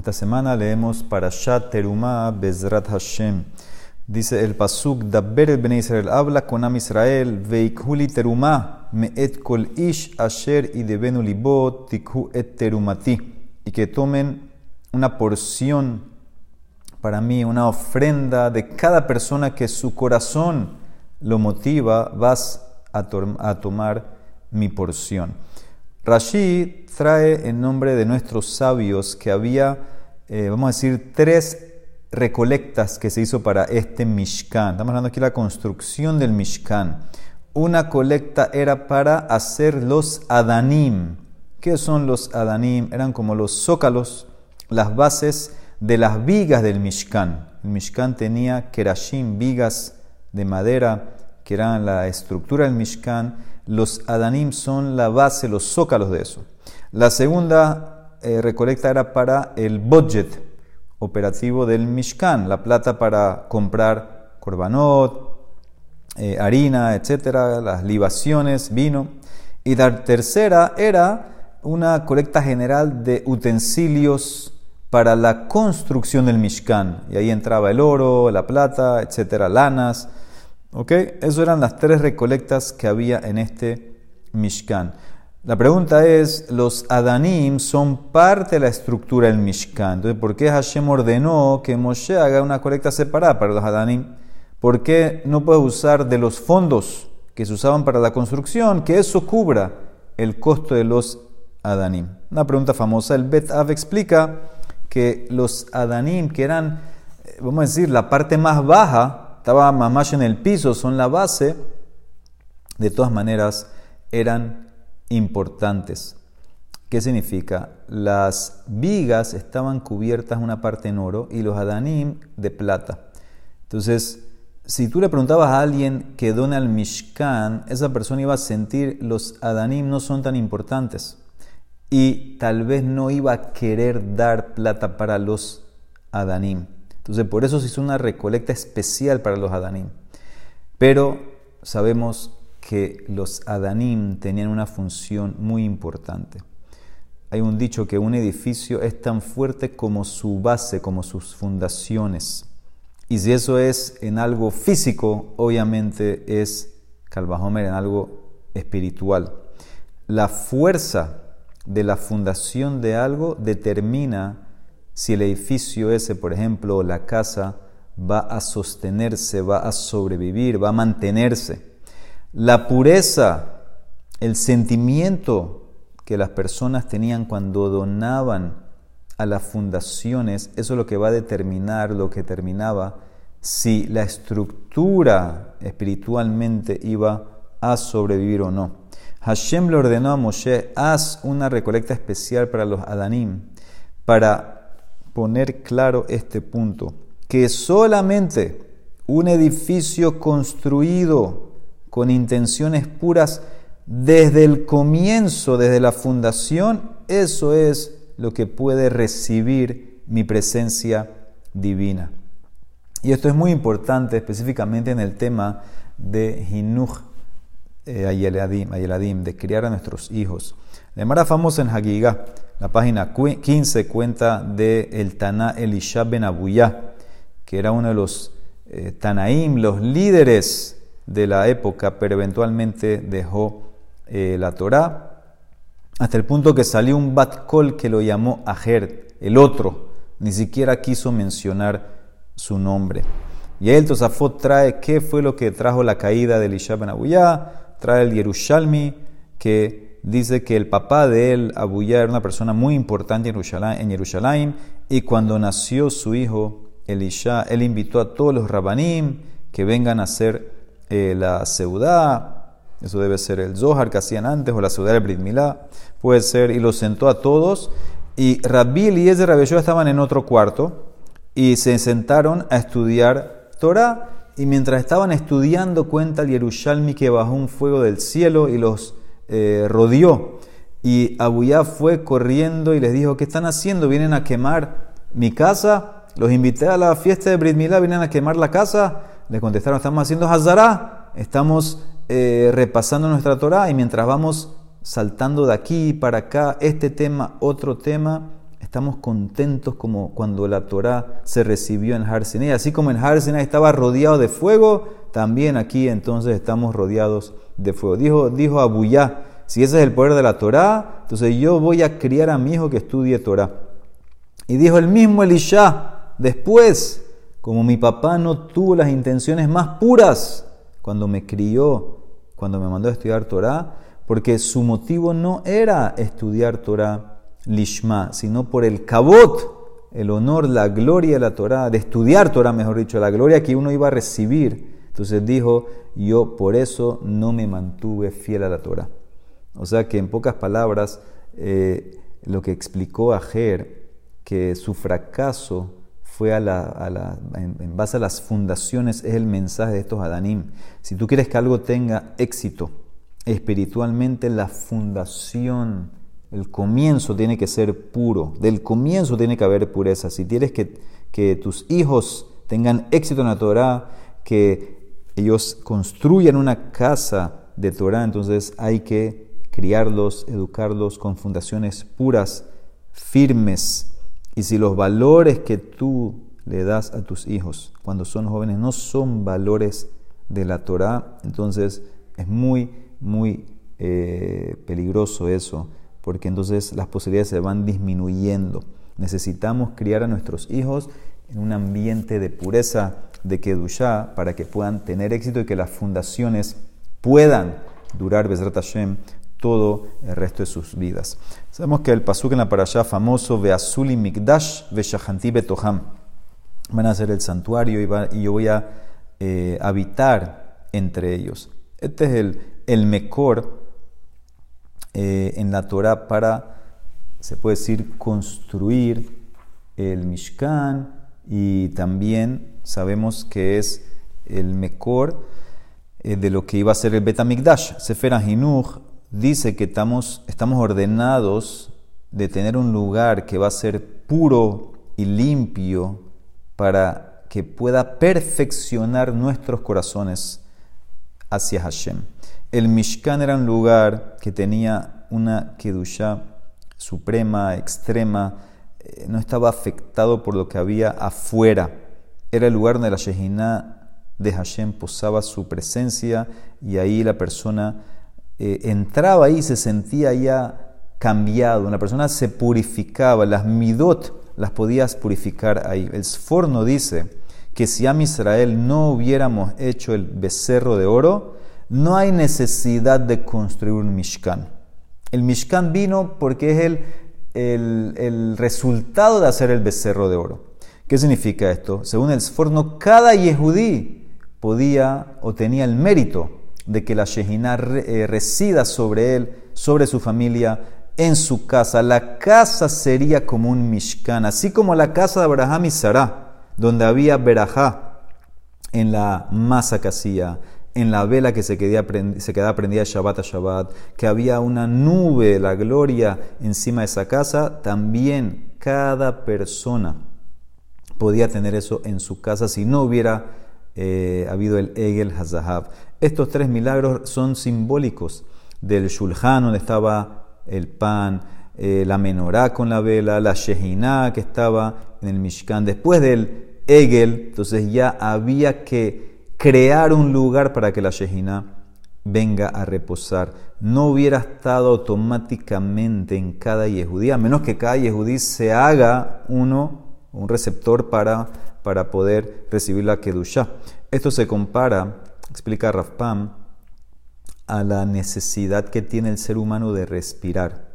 Esta semana leemos Parashat Terumah Bezrat Hashem. Dice el pasuk Dabber el Bnei Israel habla con Am Israel Veikhuli Terumah meet kol ish asher y debenu libot tikhu et terumati y que tomen una porción para mí, una ofrenda de cada persona que su corazón lo motiva, vas a, a tomar mi porción. Rashi trae en nombre de nuestros sabios que había, eh, vamos a decir, tres recolectas que se hizo para este Mishkan. Estamos hablando aquí de la construcción del Mishkan. Una colecta era para hacer los Adanim. ¿Qué son los Adanim? Eran como los zócalos, las bases de las vigas del Mishkan. El Mishkan tenía kerashim, vigas de madera, que eran la estructura del Mishkan los Adanim son la base, los zócalos de eso. La segunda eh, recolecta era para el budget operativo del Mishkan, la plata para comprar korbanot, eh, harina, etcétera, las libaciones, vino. Y la tercera era una colecta general de utensilios para la construcción del Mishkan. Y ahí entraba el oro, la plata, etcétera, lanas. ¿Ok? Esas eran las tres recolectas que había en este Mishkan. La pregunta es, los Adanim son parte de la estructura del Mishkan. Entonces, ¿por qué Hashem ordenó que Moshe haga una colecta separada para los Adanim? ¿Por qué no puede usar de los fondos que se usaban para la construcción, que eso cubra el costo de los Adanim? Una pregunta famosa. El Bet Av explica que los Adanim, que eran, eh, vamos a decir, la parte más baja estaba más en el piso, son la base, de todas maneras eran importantes. ¿Qué significa? Las vigas estaban cubiertas una parte en oro y los adanim de plata. Entonces, si tú le preguntabas a alguien que dona al Mishkan, esa persona iba a sentir los adanim no son tan importantes y tal vez no iba a querer dar plata para los adanim. Entonces, por eso se hizo una recolecta especial para los Adanim. Pero sabemos que los Adanim tenían una función muy importante. Hay un dicho que un edificio es tan fuerte como su base, como sus fundaciones. Y si eso es en algo físico, obviamente es Calvajomer en algo espiritual. La fuerza de la fundación de algo determina si el edificio ese, por ejemplo, la casa, va a sostenerse, va a sobrevivir, va a mantenerse. La pureza, el sentimiento que las personas tenían cuando donaban a las fundaciones, eso es lo que va a determinar, lo que determinaba si la estructura espiritualmente iba a sobrevivir o no. Hashem le ordenó a Moshe, haz una recolecta especial para los Adanim, para poner claro este punto, que solamente un edificio construido con intenciones puras desde el comienzo, desde la fundación, eso es lo que puede recibir mi presencia divina. Y esto es muy importante específicamente en el tema de Hinuch eh, Ayeladim, de criar a nuestros hijos. La Mara famosa en Hagigah, la página 15 cuenta de el Taná Elisha ben Abuyá, que era uno de los eh, Tanaim, los líderes de la época, pero eventualmente dejó eh, la Torá, hasta el punto que salió un Bat Kol que lo llamó Ajer, el otro, ni siquiera quiso mencionar su nombre. Y el Tosafot trae qué fue lo que trajo la caída de Elisha ben Abuyá, trae el Yerushalmi, que dice que el papá de él, Abuyá, era una persona muy importante en Jerusalén, y cuando nació su hijo Elisha, él invitó a todos los rabanim que vengan a hacer eh, la seudá, eso debe ser el Zohar que hacían antes, o la seudá del Brit Milá, puede ser, y los sentó a todos, y Rabbi y y Rabbi estaban en otro cuarto, y se sentaron a estudiar Torah, y mientras estaban estudiando, cuenta el Yerushalmi que bajó un fuego del cielo y los eh, rodeó. Y Abuyá fue corriendo y les dijo, ¿qué están haciendo? ¿Vienen a quemar mi casa? Los invité a la fiesta de Brit Milá, ¿vienen a quemar la casa? Le contestaron, estamos haciendo Hazará, estamos eh, repasando nuestra Torah y mientras vamos saltando de aquí para acá, este tema, otro tema, estamos contentos como cuando la Torah se recibió en Har Sinai. Así como en Har Sinai estaba rodeado de fuego, también aquí entonces estamos rodeados de fuego. Dijo, dijo Abuyá, si ese es el poder de la Torah, entonces yo voy a criar a mi hijo que estudie Torah. Y dijo el mismo Elisha, después, como mi papá no tuvo las intenciones más puras cuando me crió, cuando me mandó a estudiar Torah, porque su motivo no era estudiar Torah lishma, sino por el kabot, el honor, la gloria de la Torah, de estudiar Torah, mejor dicho, la gloria que uno iba a recibir. Entonces dijo, yo por eso no me mantuve fiel a la Torah. O sea que en pocas palabras, eh, lo que explicó a Ger, que su fracaso fue la, en, base a las fundaciones, es el mensaje de estos Adanim. Si tú quieres que algo tenga éxito espiritualmente, la fundación, el comienzo tiene que ser puro. Del comienzo tiene que haber pureza. Si quieres que, tus hijos tengan éxito en la Torah, que ellos construyan una casa de Torah, entonces hay que criarlos, educarlos con fundaciones puras, firmes. Y si los valores que tú le das a tus hijos cuando son jóvenes no son valores de la Torah, entonces es muy, muy eh, peligroso eso, porque entonces las posibilidades se van disminuyendo. Necesitamos criar a nuestros hijos en un ambiente de pureza, de Kedushá, para que puedan tener éxito y que las fundaciones puedan durar todo el resto de sus vidas. Sabemos que el pasuk en la parasha famoso Veazuli Mikdash Veshahanti Betoham van a ser el santuario y, yo voy a eh, habitar entre ellos. Este es el, el mejor eh, en la Torah para, se puede decir, construir el Mishkan y también sabemos que es el mejor eh, de lo que iba a ser el Betamikdash. Sefer Hinuch dice que estamos, estamos ordenados de tener un lugar que va a ser puro y limpio para que pueda perfeccionar nuestros corazones hacia Hashem. El Mishkan era un lugar que tenía una Kedusha suprema, extrema, eh, no estaba afectado por lo que había afuera. Era el lugar donde la Shehinah de Hashem posaba su presencia y ahí la persona eh, entraba ahí y se sentía ya cambiado, una persona se purificaba, las midot las podías purificar ahí. El Sforno dice que si a Israel no hubiéramos hecho el becerro de oro, no hay necesidad de construir un Mishkan. El Mishkan vino porque es el, el, el resultado de hacer el becerro de oro. ¿Qué significa esto? Según el Sforno, cada Yehudí podía o tenía el mérito de que la Shehinah eh, resida sobre él, sobre su familia, en su casa. La casa sería como un Mishkan, así como la casa de Abraham y Sarah, donde había Berajá en la masa que hacía, en la vela que se, se quedaba prendida Shabbat a Shabbat, que había una nube, la gloria encima de esa casa, también cada persona podía tener eso en su casa si no hubiera eh, habido el Egel Hazahav. Estos tres milagros son simbólicos del Shulchan, donde estaba el pan, eh, la menorá con la vela, la Shehinah que estaba en el Mishkan. Después del Egel, entonces ya había que crear un lugar para que la Shehinah venga a reposar. No hubiera estado automáticamente en cada Yehudí, a menos que cada Yehudí se haga uno, un receptor para, para poder recibir la Kedushah. Esto se compara explica Rafpam, a la necesidad que tiene el ser humano de respirar.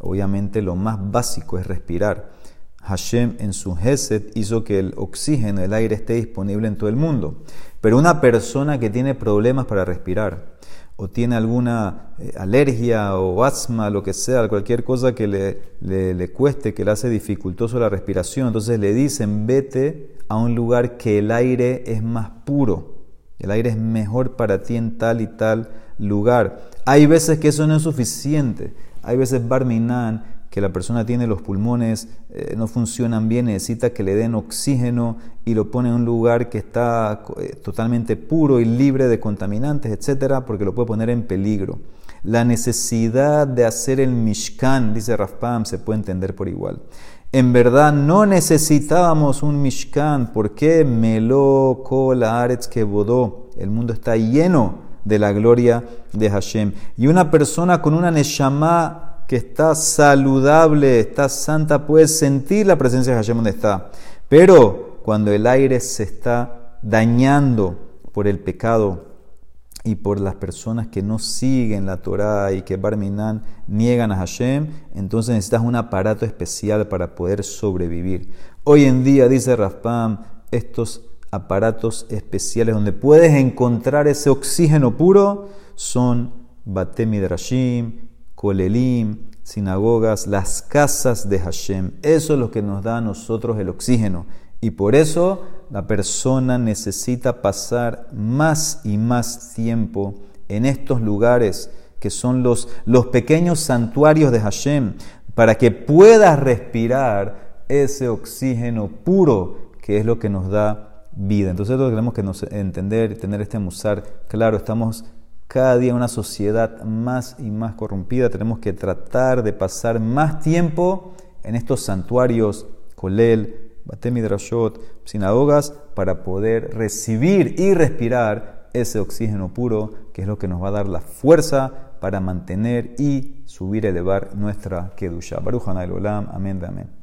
Obviamente lo más básico es respirar. Hashem en su Hesed hizo que el oxígeno, el aire esté disponible en todo el mundo. Pero una persona que tiene problemas para respirar, o tiene alguna eh, alergia o asma, lo que sea, cualquier cosa que le, le, le, cueste, que le hace dificultoso la respiración, entonces le dicen vete a un lugar que el aire es más puro. El aire es mejor para ti en tal y tal lugar. Hay veces que eso no es suficiente. Hay veces Barminan, que la persona tiene los pulmones, eh, no funcionan bien, necesita que le den oxígeno y lo pone en un lugar que está eh, totalmente puro y libre de contaminantes, etcétera, porque lo puede poner en peligro. La necesidad de hacer el Mishkan, dice Rafpam, se puede entender por igual. En verdad no necesitábamos un Mishkan. ¿Por qué? Meló, la Aretz que bodó. El mundo está lleno de la gloria de Hashem. Y una persona con una Neshama que está saludable, está santa, puede sentir la presencia de Hashem donde está. Pero cuando el aire se está dañando por el pecado, y por las personas que no siguen la Torah y que Barminan niegan a Hashem, entonces necesitas un aparato especial para poder sobrevivir. Hoy en día, dice Rafpam, estos aparatos especiales donde puedes encontrar ese oxígeno puro son Batemidrashim, Kolelim, sinagogas, las casas de Hashem. Eso es lo que nos da a nosotros el oxígeno. Y por eso la persona necesita pasar más y más tiempo en estos lugares que son los, los pequeños santuarios de Hashem, para que pueda respirar ese oxígeno puro que es lo que nos da vida. Entonces tenemos que entender y tener este musar claro. Estamos cada día una sociedad más y más corrompida. Tenemos que tratar de pasar más tiempo en estos santuarios, Kolel, Batemidrashot, sinagogas, para poder recibir y respirar ese oxígeno puro, que es lo que nos va a dar la fuerza para mantener y subir, elevar nuestra Kedusha. Baruch Olam, amén, amén.